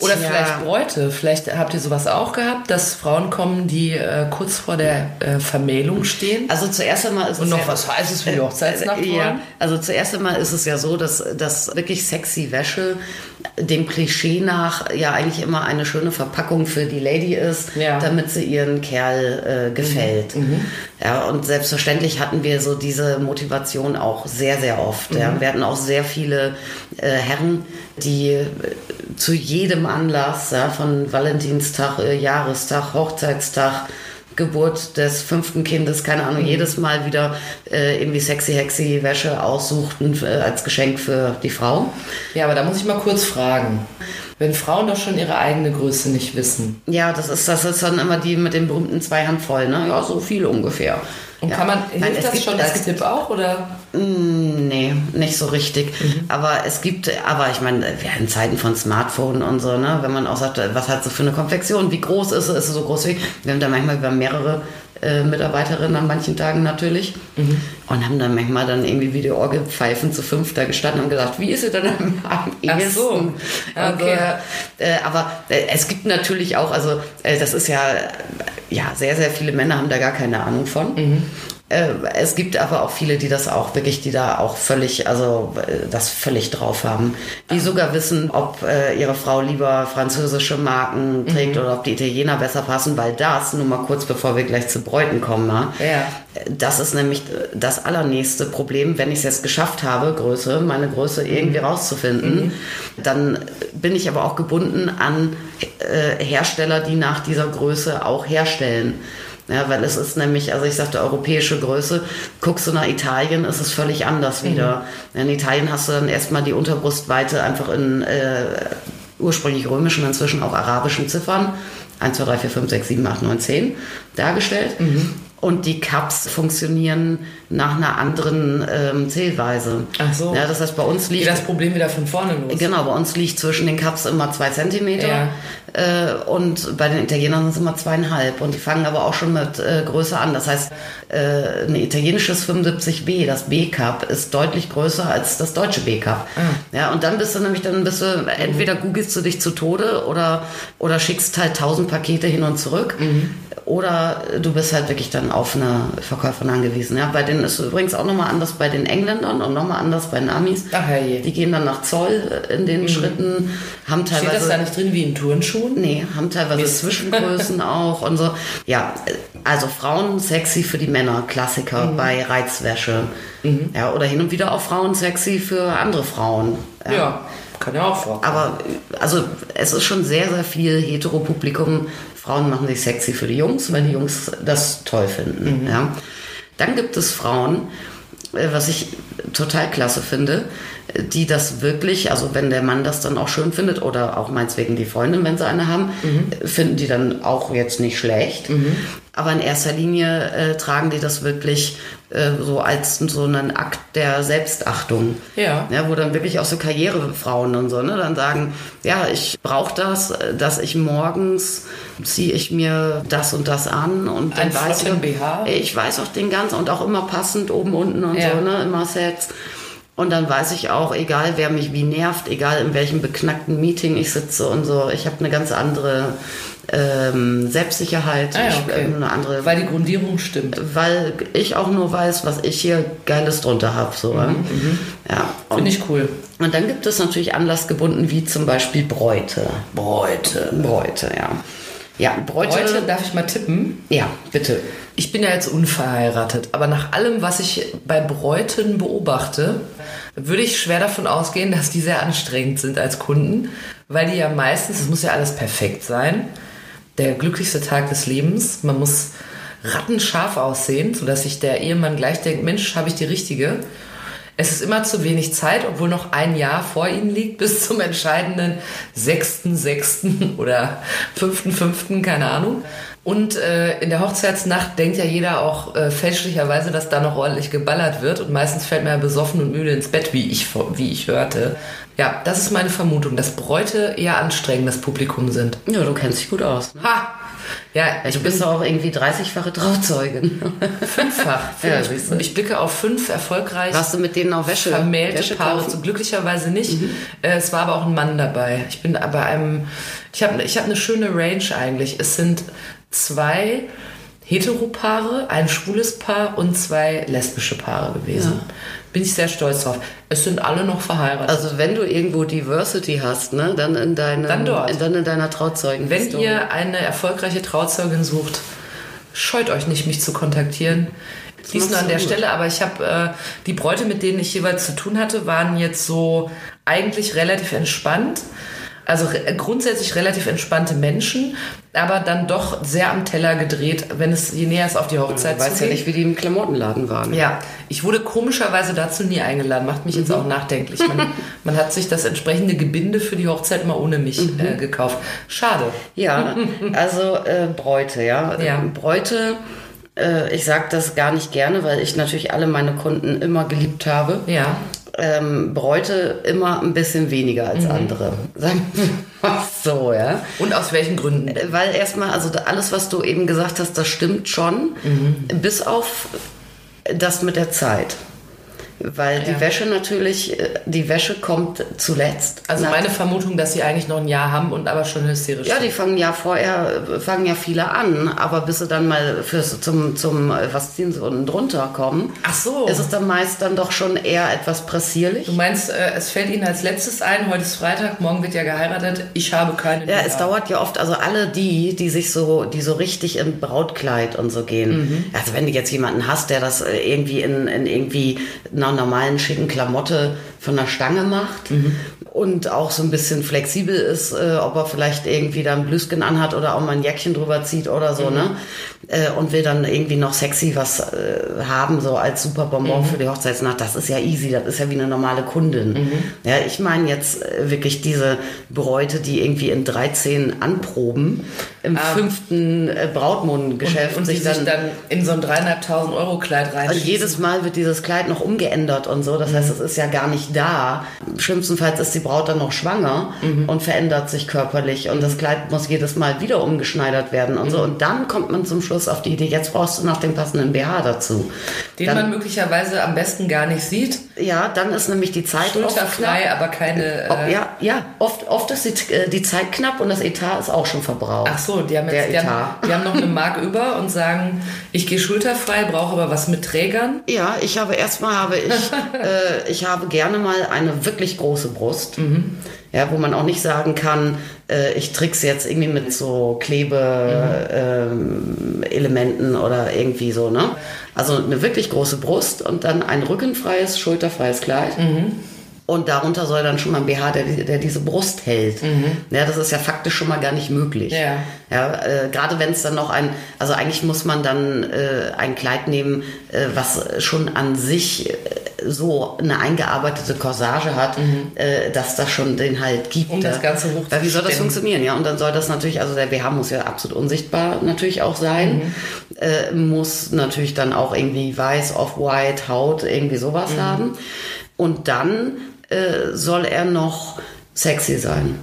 Oder Tja. vielleicht Bräute. Vielleicht habt ihr sowas auch gehabt, dass Frauen kommen, die äh, kurz vor der äh, Vermählung stehen. Also zuerst einmal ist Und es noch ja, was Heißes für die Hochzeitsnacht Äh, ja, also zuerst einmal ist es ja so, dass, dass wirklich sexy Wäsche dem Klischee nach ja eigentlich immer eine schöne Verpackung für die Lady ist, Ja. damit sie ihren Kerl äh, gefällt. Ja, und selbstverständlich hatten wir so diese Motivation auch sehr, sehr oft. Ja. Wir hatten auch sehr viele äh, Herren, die äh, zu jedem Anlass, ja, von Valentinstag, äh, Jahrestag, Hochzeitstag, Geburt des fünften Kindes, keine Ahnung, jedes Mal wieder äh, irgendwie sexy, hexy Wäsche aussuchten äh, als Geschenk für die Frau. Ja, aber da muss ich mal kurz fragen. Wenn Frauen doch schon ihre eigene Größe nicht wissen, Ja, das ist, das ist dann immer die mit den berühmten zwei Handvoll, ne? Ja, so viel ungefähr. und ja. kann man, Nein, hilft es das gibt- schon als Tipp auch? Oder? Nee, nicht so richtig. Mhm. Aber es gibt, aber ich meine, wir in Zeiten von Smartphone und so, ne, wenn man auch sagt, was hat sie für eine Konfektion, wie groß ist sie, ist sie so groß wie, wir haben da manchmal über mehrere äh, Mitarbeiterinnen an manchen Tagen natürlich Mhm. und haben dann manchmal dann irgendwie wie die Orgelpfeifen zu fünf da gestanden und gesagt, wie ist sie denn am, am Ach ehesten? so. Und, Okay. äh, aber äh, es gibt natürlich auch, also äh, das ist ja, ja, sehr, sehr viele Männer haben da gar keine Ahnung von. Äh, es gibt aber auch viele, die das auch wirklich, die da auch völlig, also äh, das völlig drauf haben. Die sogar wissen, ob äh, ihre Frau lieber französische Marken trägt oder ob die Italiener besser passen, weil das, nur mal kurz bevor wir gleich zu Bräuten kommen, ja, Ja. das ist nämlich das allernächste Problem, wenn ich es jetzt geschafft habe, Größe, meine Größe irgendwie rauszufinden, dann bin ich aber auch gebunden an äh, Hersteller, die nach dieser Größe auch herstellen. Ja, weil es ist nämlich, also ich sagte europäische Größe, guckst du nach Italien, ist es völlig anders wieder. In Italien hast du dann erstmal die Unterbrustweite einfach in äh, ursprünglich römischen, inzwischen auch arabischen Ziffern, 1, 2, 3, 4, 5, 6, 7, 8, 9, 10, dargestellt. Und die Cups funktionieren nach einer anderen ähm, Zählweise. Ach so. Ja, das heißt, bei uns liegt das Problem wieder von vorne los? Genau, bei uns liegt zwischen den Cups immer zwei Zentimeter Ja. äh, und bei den Italienern sind es immer zweieinhalb. Und die fangen aber auch schon mit äh, Größe an. Das heißt, äh, ein italienisches 75B, das B-Cup, ist deutlich größer als das deutsche B-Cup. Ah. Ja, und dann bist du nämlich, dann bist du, entweder googelst du dich zu Tode oder, oder schickst halt tausend Pakete hin und zurück. Mhm. Oder du bist halt wirklich dann auf eine Verkäuferin angewiesen. Ja, bei denen ist übrigens auch nochmal anders bei den Engländern und nochmal anders bei den Amis. Ach, herrje. Die gehen dann nach Zoll äh, in den Schritten, haben Steht das teilweise. da nicht drin wie in Turnschuhen? Nee, haben teilweise Mist. Zwischengrößen auch und so. Ja, also Frauen sexy für die Männer, Klassiker Mhm. bei Reizwäsche. Ja, oder hin und wieder auch Frauen sexy für andere Frauen. Ja, kann ja auch vorkommen. Aber also es ist schon sehr, sehr viel Heteropublikum. Frauen machen sich sexy für die Jungs, weil die Jungs das toll finden. Ja. Dann gibt es Frauen, äh, was ich total klasse finde, die das wirklich, also wenn der Mann das dann auch schön findet oder auch meinetwegen die Freundin, wenn sie eine haben, äh, finden die dann auch jetzt nicht schlecht. Aber in erster Linie äh, tragen die das wirklich äh, so als so einen Akt der Selbstachtung. Ja. Ja, wo dann wirklich auch so Karrierefrauen und so, ne, dann sagen, ja, ich brauche das, dass ich morgens ziehe ich mir das und das an und Ein dann weiß flotten ich, BH. ich weiß auch den ganzen und auch immer passend oben, unten und Ja. so, ne, immer Sets. Und dann weiß ich auch, egal wer mich wie nervt, egal in welchem beknackten Meeting ich sitze und so, ich habe eine ganz andere ähm, Selbstsicherheit, Ah ja, ich, okay. äh, eine andere Weil die Grundierung stimmt. weil ich auch nur weiß, was ich hier Geiles drunter habe. So, ja. ja. Und, Finde ich cool. und dann gibt es natürlich anlassgebunden, wie zum Beispiel Bräute. Bräute. Bräute, ja. Ja, Bräute. Heute darf ich mal tippen. Ja, bitte. Ich bin ja jetzt unverheiratet, aber nach allem, was ich bei Bräuten beobachte, würde ich schwer davon ausgehen, dass die sehr anstrengend sind als Kunden, weil die ja meistens, es muss ja alles perfekt sein, der glücklichste Tag des Lebens, man muss rattenscharf aussehen, sodass sich der Ehemann gleich denkt, Mensch, habe ich die richtige. Es ist immer zu wenig Zeit, obwohl noch ein Jahr vor ihnen liegt, bis zum entscheidenden 6.6. oder 5.5., keine Ahnung. Und äh, in der Hochzeitsnacht denkt ja jeder auch äh, fälschlicherweise, dass da noch ordentlich geballert wird. Und meistens fällt man ja besoffen und müde ins Bett, wie ich, wie ich hörte. Ja, das ist meine Vermutung, dass Bräute eher anstrengendes Publikum sind. Ja, du kennst dich gut aus. Ne? Ha! Ja, Du bist doch auch irgendwie 30-fache Trauzeugin. fünffach. Ja, ich, ich blicke auf fünf erfolgreich Warst du mit denen auch Wäsche? vermählte Wäsche Paare. kaufen? So glücklicherweise nicht. Äh, es war aber auch ein Mann dabei. Ich bin bei einem, ich habe ich hab eine schöne Range eigentlich. Es sind zwei Heteropaare, ein schwules Paar und zwei lesbische Paare gewesen. Bin ich sehr stolz drauf. Es sind alle noch verheiratet. Also wenn du irgendwo Diversity hast, ne, dann in deinem, Dann dort. dann in deiner Trauzeugen. Wenn ihr eine erfolgreiche Trauzeugin sucht, scheut euch nicht, mich zu kontaktieren. Dies nur an der gut. Stelle, aber ich habe äh, die Bräute, mit denen ich jeweils zu tun hatte, waren jetzt so eigentlich relativ entspannt. Also grundsätzlich relativ entspannte Menschen, aber dann doch sehr am Teller gedreht, wenn es je näher es auf die Hochzeit Du weißt ja nicht, wie die im Klamottenladen waren. Ja, ich wurde komischerweise dazu nie eingeladen, macht mich jetzt Mhm. auch nachdenklich. Man, man hat sich das entsprechende Gebinde für die Hochzeit mal ohne mich Mhm. äh, gekauft. Schade. Ja, also äh, Bräute, ja. Ja. Bräute, äh, ich sage das gar nicht gerne, weil ich natürlich alle meine Kunden immer geliebt habe. Ja. Ähm, Bräute immer ein bisschen weniger als andere. Sagen wir mal so, ja. Und aus welchen Gründen? Äh, Weil erstmal, also alles, was du eben gesagt hast, das stimmt schon, bis auf das mit der Zeit. Weil die Ja. Wäsche natürlich, äh, die Wäsche kommt zuletzt. Also meine Vermutung, dass sie eigentlich noch ein Jahr haben und aber schon hysterisch Ja, die fangen ja vorher, fangen ja viele an, aber bis sie dann mal fürs, zum, zum, äh, was ziehen sie unten drunter kommen, Ach so. ist es dann meist dann doch schon eher etwas pressierlich. Du meinst, äh, es fällt Ihnen als letztes ein, heute ist Freitag, morgen wird ja geheiratet, ich habe keine Ja, es dauert ja oft, also alle die, die sich so, die so richtig im Brautkleid und so gehen. Also wenn du jetzt jemanden hast, der das irgendwie in, in irgendwie einer normalen schicken Klamotte von der Stange macht und auch so ein bisschen flexibel ist, äh, ob er vielleicht irgendwie da ein Blüsken anhat oder auch mal ein Jäckchen drüber zieht oder so, ne? Äh, und will dann irgendwie noch sexy was äh, haben, so als super Bonbon für die Hochzeitsnacht. Das ist ja easy, das ist ja wie eine normale Kundin. Ja, ich meine jetzt äh, wirklich diese Bräute, die irgendwie in 13 anproben, im fünften äh, Brautmondengeschäft und, und die sich dann in so ein dreieinhalbtausend Euro Kleid und reinschießen. jedes Mal wird dieses Kleid noch umgeändert und so. Das heißt, es ist ja gar nicht da. Schlimmstenfalls ist die Braut dann noch schwanger und verändert sich körperlich. Und das Kleid muss jedes Mal wieder umgeschneidert werden und so. Und dann kommt man zum Schluss auf die Idee, jetzt brauchst du noch den passenden BH dazu. den dann, man möglicherweise am besten gar nicht sieht. ja, dann ist nämlich die Zeit oft Schulterfrei, knapp. aber keine. Äh, ja, ja, oft, oft ist die, äh, die Zeit knapp und das Etat ist auch schon verbraucht. Ach so, die haben, Der jetzt, die, haben, Etat. die haben noch eine Mark über und sagen, ich gehe schulterfrei, brauche aber was mit Trägern. Ja, ich habe erstmal habe ich, äh, ich habe gerne mal eine wirklich große Brust. Ja, wo man auch nicht sagen kann, äh, ich trick's jetzt irgendwie mit so Klebe-Elementen oder irgendwie so, ne? Also eine wirklich große Brust und dann ein rückenfreies, schulterfreies Kleid. Und darunter soll dann schon mal ein BH, der, der diese Brust hält. Ja, das ist ja faktisch schon mal gar nicht möglich. Ja. Ja, äh, gerade wenn es dann noch ein, also eigentlich muss man dann äh, ein Kleid nehmen, äh, was schon an sich äh, so eine eingearbeitete Corsage hat, äh, dass das schon den halt gibt. Um das Ganze Weil wie soll das funktionieren? Ja, und dann soll das natürlich, also der BH muss ja absolut unsichtbar natürlich auch sein, äh, muss natürlich dann auch irgendwie weiß, off-white, Haut, irgendwie sowas haben. Und dann äh, soll er noch sexy sein.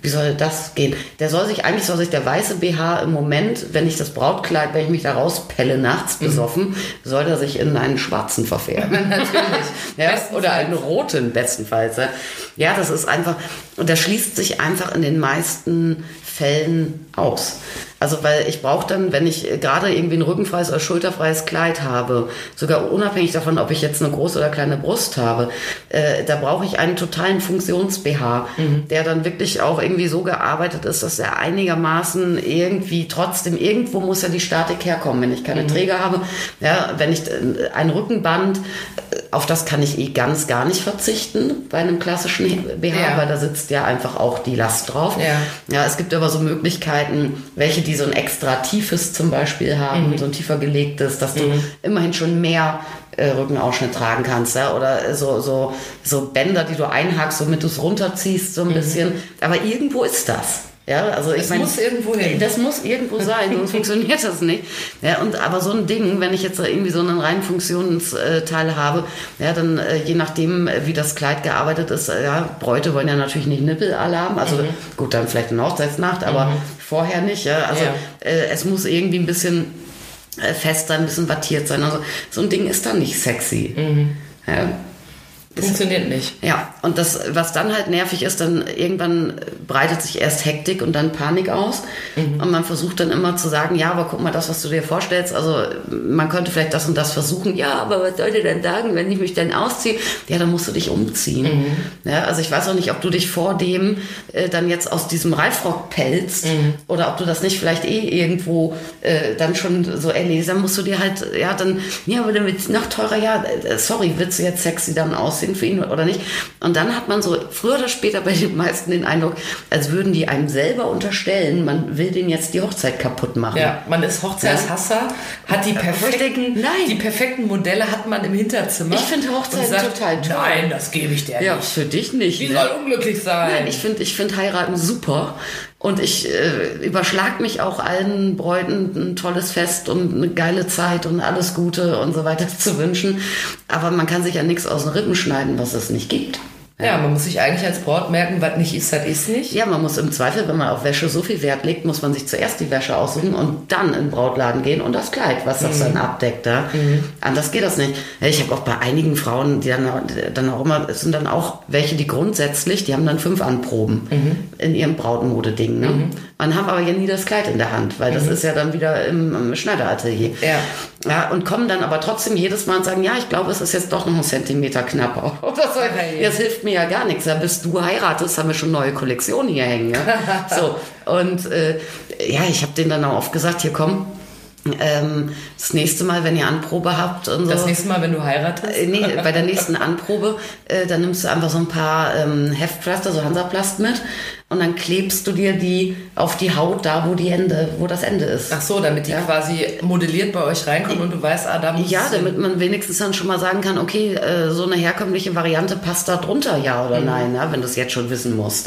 Wie soll das gehen? Der soll sich, eigentlich soll sich der weiße BH im Moment, wenn ich das Brautkleid, wenn ich mich da rauspelle nachts besoffen, soll er sich in einen schwarzen verfärben. Natürlich. Ja, oder einen roten bestenfalls. ja. Ja, das ist einfach, und das schließt sich einfach in den meisten Fällen aus. Also weil ich brauche dann, wenn ich äh, gerade irgendwie ein rückenfreies oder schulterfreies Kleid habe, sogar unabhängig davon, ob ich jetzt eine große oder kleine Brust habe, äh, da brauche ich einen totalen Funktions-BH, der dann wirklich auch irgendwie so gearbeitet ist, dass er einigermaßen irgendwie trotzdem, irgendwo muss ja die Statik herkommen, wenn ich keine Träger habe. Ja, wenn ich äh, ein Rückenband, äh, auf das kann ich eh ganz gar nicht verzichten bei einem klassischen BH, Ja. weil da sitzt ja einfach auch die Last drauf. Ja. Ja, es gibt aber so Möglichkeiten, welche die so ein extra tiefes zum Beispiel haben, Mhm. so ein tiefer gelegtes, dass du immerhin schon mehr äh, Rückenausschnitt tragen kannst, ja, oder so, so, so Bänder, die du einhakst, womit du es runterziehst, so ein bisschen. Aber irgendwo ist das. Ja, also ich Mhm. Meine, muss irgendwo hin. Das muss irgendwo sein, sonst funktioniert das nicht. Ja, und aber so ein Ding, wenn ich jetzt irgendwie so einen reinen Funktionsteil habe, ja, dann äh, je nachdem, wie das Kleid gearbeitet ist, äh, ja, Bräute wollen ja natürlich nicht Nippelalarm, also gut, dann vielleicht eine Hochzeitsnacht, aber vorher nicht. Ja, also Ja. äh, es muss irgendwie ein bisschen äh, fest sein, ein bisschen wattiert sein. Also so ein Ding ist dann nicht sexy. Ja. Funktioniert nicht. Ja, und das, was dann halt nervig ist, dann irgendwann breitet sich erst Hektik und dann Panik aus. Und man versucht dann immer zu sagen, ja, aber guck mal, das, was du dir vorstellst, also man könnte vielleicht das und das versuchen. Ja, aber was soll dir denn sagen, wenn ich mich dann ausziehe? Ja, dann musst du dich umziehen. Ja, also ich weiß auch nicht, ob du dich vor dem äh, dann jetzt aus diesem Reifrock pelzt oder ob du das nicht vielleicht eh irgendwo äh, dann schon so erlesen, dann musst du dir halt, ja, dann, ja, aber dann wird's noch teurer, ja, äh, sorry, willst du jetzt sexy dann aussehen für ihn oder nicht? Und dann hat man so früher oder später bei den meisten den Eindruck, als würden die einem selber unterstellen, man will den jetzt die Hochzeit kaputt machen. Ja, man ist Hochzeitshasser, hat die perfekten, Nein. die perfekten Modelle hat man im Hinterzimmer. Ich finde Hochzeiten sagt, total toll. Nein, das gebe ich dir Ja, nicht. für dich nicht. Die ne? soll unglücklich sein. Nein, ich finde ich find heiraten super. Und ich äh, überschlag mich auch allen Bräuten ein tolles Fest und eine geile Zeit und alles Gute und so weiter zu wünschen. Aber man kann sich ja nichts aus den Rippen schneiden, was es nicht gibt. Ja, man muss sich eigentlich als Braut merken, was nicht ist, das ist nicht. Ja, man muss im Zweifel, wenn man auf Wäsche so viel Wert legt, muss man sich zuerst die Wäsche aussuchen und dann in den Brautladen gehen und das Kleid, was das dann abdeckt. Ja? Anders geht das nicht. Ich habe auch bei einigen Frauen, die dann, dann auch immer, es sind dann auch welche, die grundsätzlich, die haben dann fünf Anproben in ihrem Brautmodeding. Ne? Man haben aber ja nie das Kleid in der Hand, weil das ist ja dann wieder im, im Schneideratelier. Ja. Ja, und kommen dann aber trotzdem jedes Mal und sagen, ja, ich glaube, es ist jetzt doch noch ein Zentimeter knapper. Oder so. Okay. Das hilft mir ja gar nichts. Ja, bis du heiratest, haben wir schon neue Kollektionen hier hängen. Ja? so, und äh, ja, ich habe denen dann auch oft gesagt, hier komm, ähm, das nächste Mal, wenn ihr Anprobe habt und so. Das nächste Mal, wenn du heiratest. Äh, nee, bei der nächsten Anprobe, äh, dann nimmst du einfach so ein paar ähm, Heftpflaster, so Hansaplast mit und dann klebst du dir die auf die Haut da, wo die Ende, wo das Ende ist. Ach so, damit die Ja. quasi modelliert bei euch reinkommen und du weißt, ah, da muss Ja, damit man wenigstens dann schon mal sagen kann, okay, äh, so eine herkömmliche Variante passt da drunter, ja oder nein, ja, wenn du es jetzt schon wissen musst.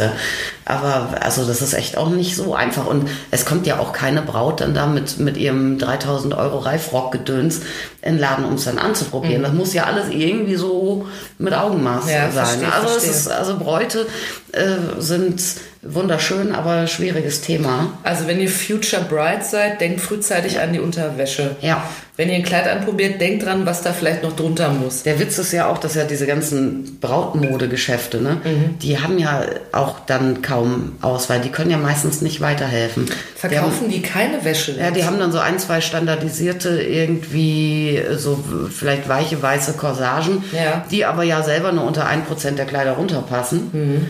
Aber also das ist echt auch nicht so einfach. Und es kommt ja auch keine Braut dann da mit, mit ihrem 3000 Euro Reifrock-Gedöns in den Laden, um es dann anzuprobieren. Das muss ja alles irgendwie so mit Augenmaß Ja, sein. verstehe, also, verstehe. ist, also Bräute äh, sind wunderschön, aber schwieriges Thema. Also wenn ihr Future Bride seid, denkt frühzeitig an die Unterwäsche. Ja. Wenn ihr ein Kleid anprobiert, denkt dran, was da vielleicht noch drunter muss. Der Witz ist ja auch, dass ja diese ganzen Brautmodegeschäfte, ne, Mhm. die haben ja auch dann kaum Auswahl. Die können ja meistens nicht weiterhelfen. Die haben, Verkaufen die keine Wäsche? ja, die haben dann so ein, zwei standardisierte irgendwie so vielleicht weiche weiße Corsagen, Ja. die aber ja selber nur unter 1% der Kleider runterpassen. Mhm.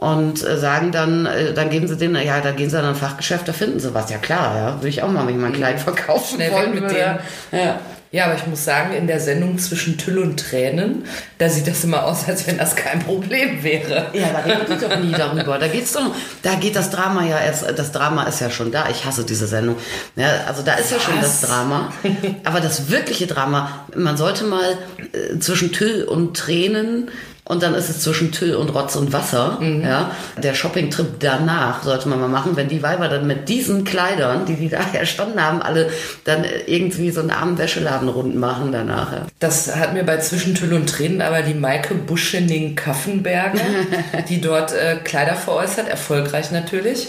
Und äh, sagen dann, äh, dann geben sie denen, ja, da gehen sie dann in ein Fachgeschäft, da finden sie was. Ja klar, ja, würde ich auch mal, wenn ich mein Kleid verkaufen Schnell wollen mit würde. Ja. Ja, aber ich muss sagen, in der Sendung zwischen Tüll und Tränen, da sieht das immer aus, als wenn das kein Problem wäre. Ja, da reden die doch nie darüber. Da geht's doch, da geht das Drama ja erst, das Drama ist ja schon da. Ich hasse diese Sendung. Ja, also da ist ja schon das Was? Drama. Aber das wirkliche Drama, man sollte mal äh, zwischen Tüll und Tränen und dann ist es zwischen Tüll und Rotz und Wasser. Ja, der Shoppingtrip danach sollte man mal machen, wenn die Weiber dann mit diesen Kleidern, die die da erstanden haben, alle dann irgendwie so einen armen Wäscheladen rund machen danach. Ja. Das hat mir bei Zwischen Tüll und Tränen aber die Maike Buschening-Kaffenberger, die dort äh, Kleider veräußert, erfolgreich natürlich,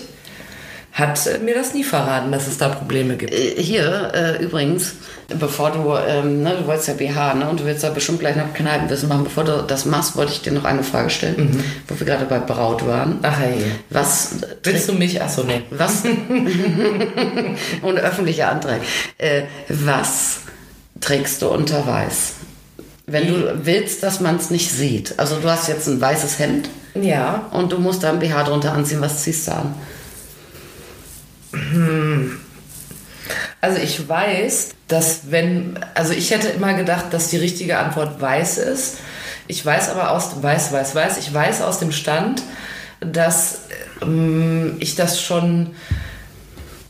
hat äh, mir das nie verraten, dass es da Probleme gibt. Äh, Hier äh, übrigens, bevor du, ähm, ne, du wolltest ja BH, ne, und du willst da bestimmt gleich noch Kneipenwissen machen. Bevor du das machst, wollte ich dir noch eine Frage stellen, wo wir gerade bei Braut waren. Ach hey. Was, Willst du mich? Achso, nee. was, und öffentlicher Antrag, äh, was trägst du unter weiß? Wenn du willst, dass man es nicht sieht. Also du hast jetzt ein weißes Hemd Ja, und du musst da ein BH drunter anziehen. Was ziehst du an? Also ich weiß, dass wenn, also ich hätte immer gedacht, dass die richtige Antwort weiß ist. Ich weiß aber aus, weiß, weiß, weiß, ich weiß aus dem Stand, dass ähm, ich das schon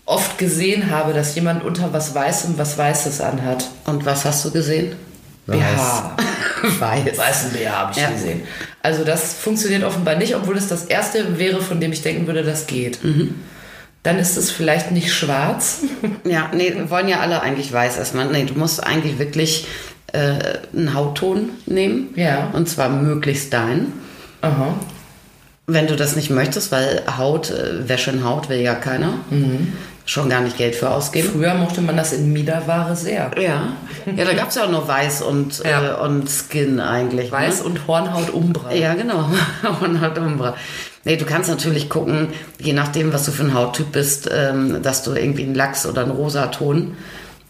oft gesehen habe, dass jemand unter was Weißem was Weißes anhat. Und was hast du gesehen? BH. Weiß. Weißen BH habe ich Ja. gesehen. Also das funktioniert offenbar nicht, obwohl es das erste wäre, von dem ich denken würde, das geht. Dann ist es vielleicht nicht schwarz. Ja, nee, wollen ja alle eigentlich weiß erstmal. Nee, du musst eigentlich wirklich äh, einen Hautton nehmen. Ja. Und zwar möglichst deinen. Aha. Wenn du das nicht möchtest, weil Haut, äh, Wäsche in Haut will ja keiner. Schon gar nicht Geld für ausgeben. Früher mochte man das in Miederware sehr. Ja. Ja, da gab es ja auch nur Weiß und, Ja. äh, und Skin eigentlich. Weiß ne? und Hornhaut Umbra. Ja, genau. halt Umbra. Nee, du kannst natürlich gucken, je nachdem, was du für ein Hauttyp bist, ähm, dass du irgendwie einen Lachs oder einen Rosaton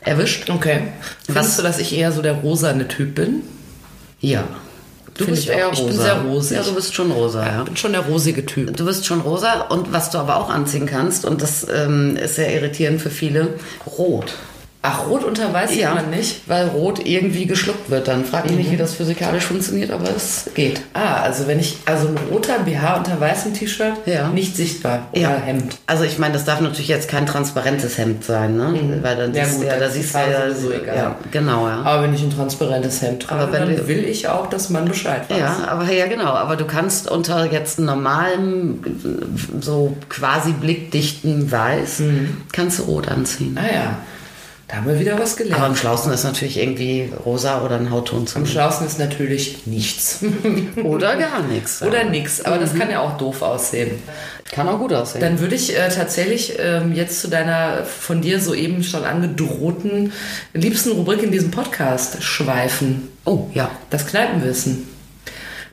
erwischt. Okay. Was- Findest du, dass ich eher so der rosane Typ bin? Ja. Du Finde bist eher rosa. Ich bin sehr rosig. Ja, du bist schon rosa, ja. Ich bin schon der rosige Typ. Du bist schon rosa und was du aber auch anziehen kannst, und das ähm, ist sehr irritierend für viele, rot. Ach, rot unter weiß sieht man nicht. Weil rot irgendwie geschluckt wird dann. Frag mich nicht, wie das physikalisch funktioniert, aber es geht. Ah, also wenn ich, also ein roter BH unter weißem T-Shirt, Ja. nicht sichtbar. Oder Hemd. Also ich meine, das darf natürlich jetzt kein transparentes Hemd sein, ne? Weil dann Mhm. Ja, siehst gut, du ja, da siehst du ja, sowieso egal. ja, genau, ja. Aber wenn ich ein transparentes Hemd trage, Aber wenn dann will ich auch, dass man Bescheid weiß. Ja, aber ja genau, aber du kannst unter jetzt normalem, so quasi blickdichten Weiß, Mhm. kannst du rot anziehen. Ah ja. Da haben wir wieder was Aber gelernt. am schlausten ist natürlich irgendwie rosa oder ein Hautton zu Am schlausten ist natürlich nichts. Oder gar nichts. Oder nix, aber das kann ja auch doof aussehen. Kann auch gut aussehen. Dann würde ich äh, tatsächlich ähm, jetzt zu deiner von dir soeben schon angedrohten liebsten Rubrik in diesem Podcast schweifen. oh, ja. Das Kneipenwissen.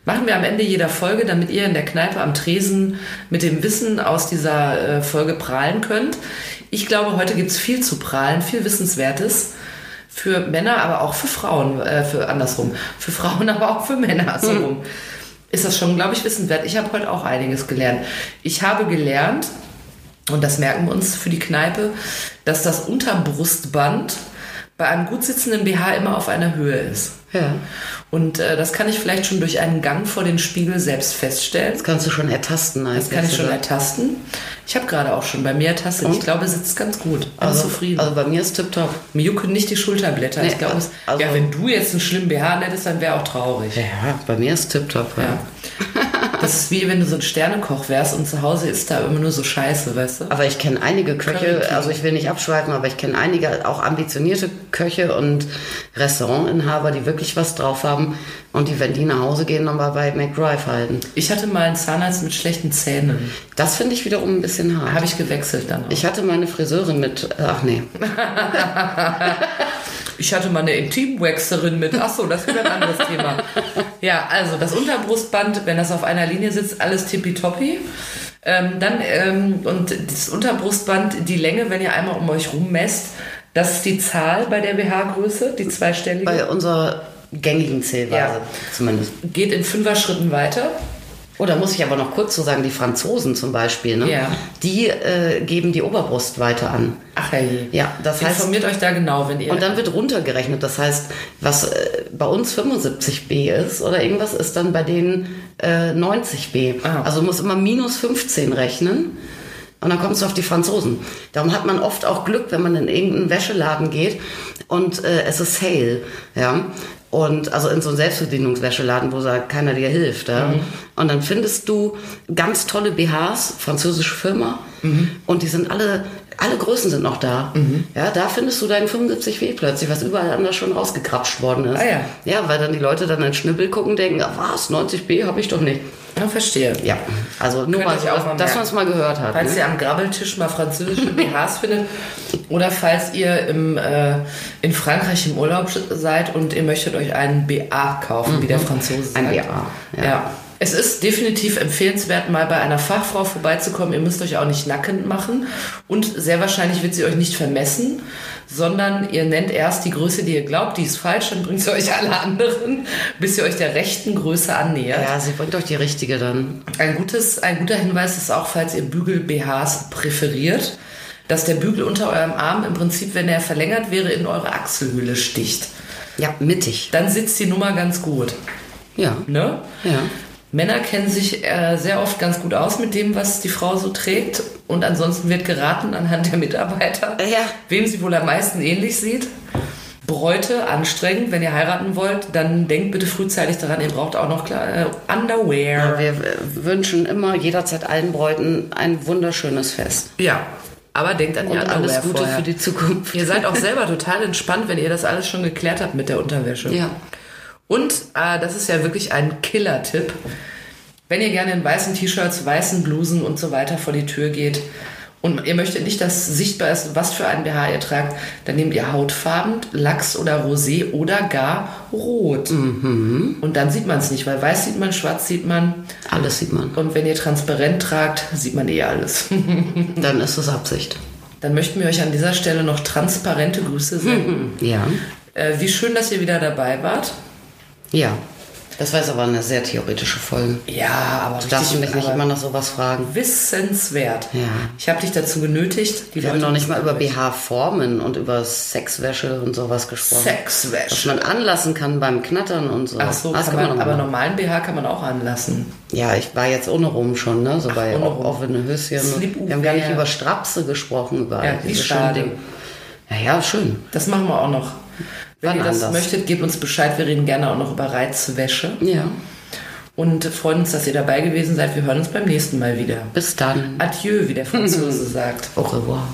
Machen wir am Ende jeder Folge, damit ihr in der Kneipe am Tresen mit dem Wissen aus dieser äh, Folge prahlen könnt. Ich glaube, heute gibt es viel zu prahlen, viel Wissenswertes. Für Männer, aber auch für Frauen, äh, für andersrum. Für Frauen, aber auch für Männer, so rum. Ist das schon, glaube ich, wissenswert. Ich habe heute auch einiges gelernt. Ich habe gelernt, und das merken wir uns für die Kneipe, dass das Unterbrustband bei einem gut sitzenden BH immer auf einer Höhe ist. Ja. Und äh, das kann ich vielleicht schon durch einen Gang vor den Spiegel selbst feststellen. Das kannst du schon ertasten. Das kann ich schon ertasten. Ich habe gerade auch schon bei mir ertastet. Ich glaube, es sitzt ganz gut. Bin also, zufrieden. Also bei mir ist tipptopp. Mir jucken nicht die Schulterblätter. Nee, ich glaube, also- ja, wenn du jetzt einen schlimmen BH hättest, dann wäre auch traurig. Ja, bei mir ist tipptopp. Ja. Ja. Das ist wie wenn du so ein Sternekoch wärst und zu Hause ist da immer nur so Scheiße, weißt du? Aber ich kenne einige Köche, also ich will nicht abschweifen, aber ich kenne einige auch ambitionierte Köche und Restaurantinhaber, die wirklich was drauf haben und die, wenn die nach Hause gehen, nochmal bei McDrive halten. Ich hatte mal einen Zahnarzt mit schlechten Zähnen. Das finde ich wiederum ein bisschen hart. Habe ich gewechselt dann auch. Ich hatte meine Friseurin mit, ach nee, Ich hatte mal eine Intimwaxerin mit. Ach so, das ist wieder ein anderes Thema. Ja, also das Unterbrustband, wenn das auf einer Linie sitzt, alles tippitoppi. Ähm, dann, ähm, und das Unterbrustband, die Länge, wenn ihr einmal um euch rum messt, das ist die Zahl bei der BH-Größe, die zweistellige. bei unserer gängigen Zählweise Ja. zumindest. Geht in Fünfer-Schritten weiter. Oh, da muss ich aber noch kurz zu sagen, die Franzosen zum Beispiel, ne? Ja. die äh, geben die Oberbrustweite an. Ach herrje. Ja, das heißt, Informiert euch da genau, wenn ihr... Und dann wird runtergerechnet. Das heißt, was äh, bei uns 75b ist oder irgendwas, ist dann bei denen äh, 90b. Ah. Also muss immer minus 15 rechnen. Und dann kommst du auf die Franzosen. Darum hat man oft auch Glück, wenn man in irgendeinen Wäscheladen geht und äh, es ist Sale. Ja. Und also in so einen Selbstbedienungswäscheladen, wo keiner dir hilft. Ja? Und dann findest du ganz tolle BHs, französische Firma. Und die sind alle, alle Größen sind noch da. Ja, da findest du deinen 75W plötzlich, was überall anders schon rausgekrapscht worden ist. Ah ja. Ja, weil dann die Leute dann in Schnippel gucken und denken, ah, was, 90B habe ich doch nicht. Ja, verstehe. Ja, also nur mal so, mal dass man es mal gehört hat. Falls Ne? ihr am Grabbeltisch mal französische BHs findet oder falls ihr im, äh, in Frankreich im Urlaub seid und ihr möchtet euch einen BA kaufen, wie der Franzose sagt. Ein BA, Ja. ja. Es ist definitiv empfehlenswert, mal bei einer Fachfrau vorbeizukommen. Ihr müsst euch auch nicht nackend machen und sehr wahrscheinlich wird sie euch nicht vermessen, sondern ihr nennt erst die Größe, die ihr glaubt, die ist falsch, dann bringt sie euch alle anderen, bis ihr euch der rechten Größe annähert. Ja, sie bringt euch die richtige dann. Ein, gutes, ein guter Hinweis ist auch, falls ihr Bügel-BHs präferiert, dass der Bügel unter eurem Arm im Prinzip, wenn er verlängert wäre, in eure Achselhöhle sticht. Ja, mittig. Dann sitzt die Nummer ganz gut. Ja. Ne? Ja. Männer kennen sich äh, sehr oft ganz gut aus mit dem, was die Frau so trägt. Und ansonsten wird geraten anhand der Mitarbeiter, Ja. wem sie wohl am meisten ähnlich sieht. Bräute, anstrengend. Wenn ihr heiraten wollt, dann denkt bitte frühzeitig daran, ihr braucht auch noch klar, äh, Underwear. Wir äh, wünschen immer jederzeit allen Bräuten ein wunderschönes Fest. Ja, aber denkt an Und Underwear alles Gute vorher. für die Zukunft. Ihr seid auch selber total entspannt, wenn ihr das alles schon geklärt habt mit der Unterwäsche. Ja. Und äh, das ist ja wirklich ein Killer-Tipp. Wenn ihr gerne in weißen T-Shirts, weißen Blusen und so weiter vor die Tür geht und ihr möchtet nicht, dass sichtbar ist, was für ein BH ihr tragt, dann nehmt ihr hautfarben, Lachs oder Rosé oder gar Rot. Und dann sieht man es nicht, weil weiß sieht man, schwarz sieht man. Alles sieht man. Und wenn ihr transparent tragt, sieht man eh alles. Dann ist es Absicht. Dann möchten wir euch an dieser Stelle noch transparente Grüße senden. Ja. Äh, wie schön, dass ihr wieder dabei wart. Ja. Das war jetzt aber eine sehr theoretische Folge. Ja, aber Du darfst mich nicht immer nach sowas fragen. wissenswert. Ja. Ich habe dich dazu genötigt. Die Wir haben Leute noch nicht mal über BH-Formen und über Sexwäsche und sowas gesprochen. Was Sexwäsche. man anlassen kann beim Knattern und so. Ach so, das kann man, noch aber normalen BH kann man auch anlassen. Ja, ich war jetzt ohne rum schon, ne? So bei ohne rum. offene Höschen. Wir haben gar nicht über Strapse gesprochen, über Ja, all wie diese schade. schönen Dinge. Ja, ja, schön. Das machen wir auch noch. Wenn Wann ihr das anders? möchtet, gebt uns Bescheid. Wir reden gerne auch noch über Reizwäsche. Ja. Und freuen uns, dass ihr dabei gewesen seid. Wir hören uns beim nächsten Mal wieder. Bis dann. Adieu, wie der Franzose sagt. Au revoir.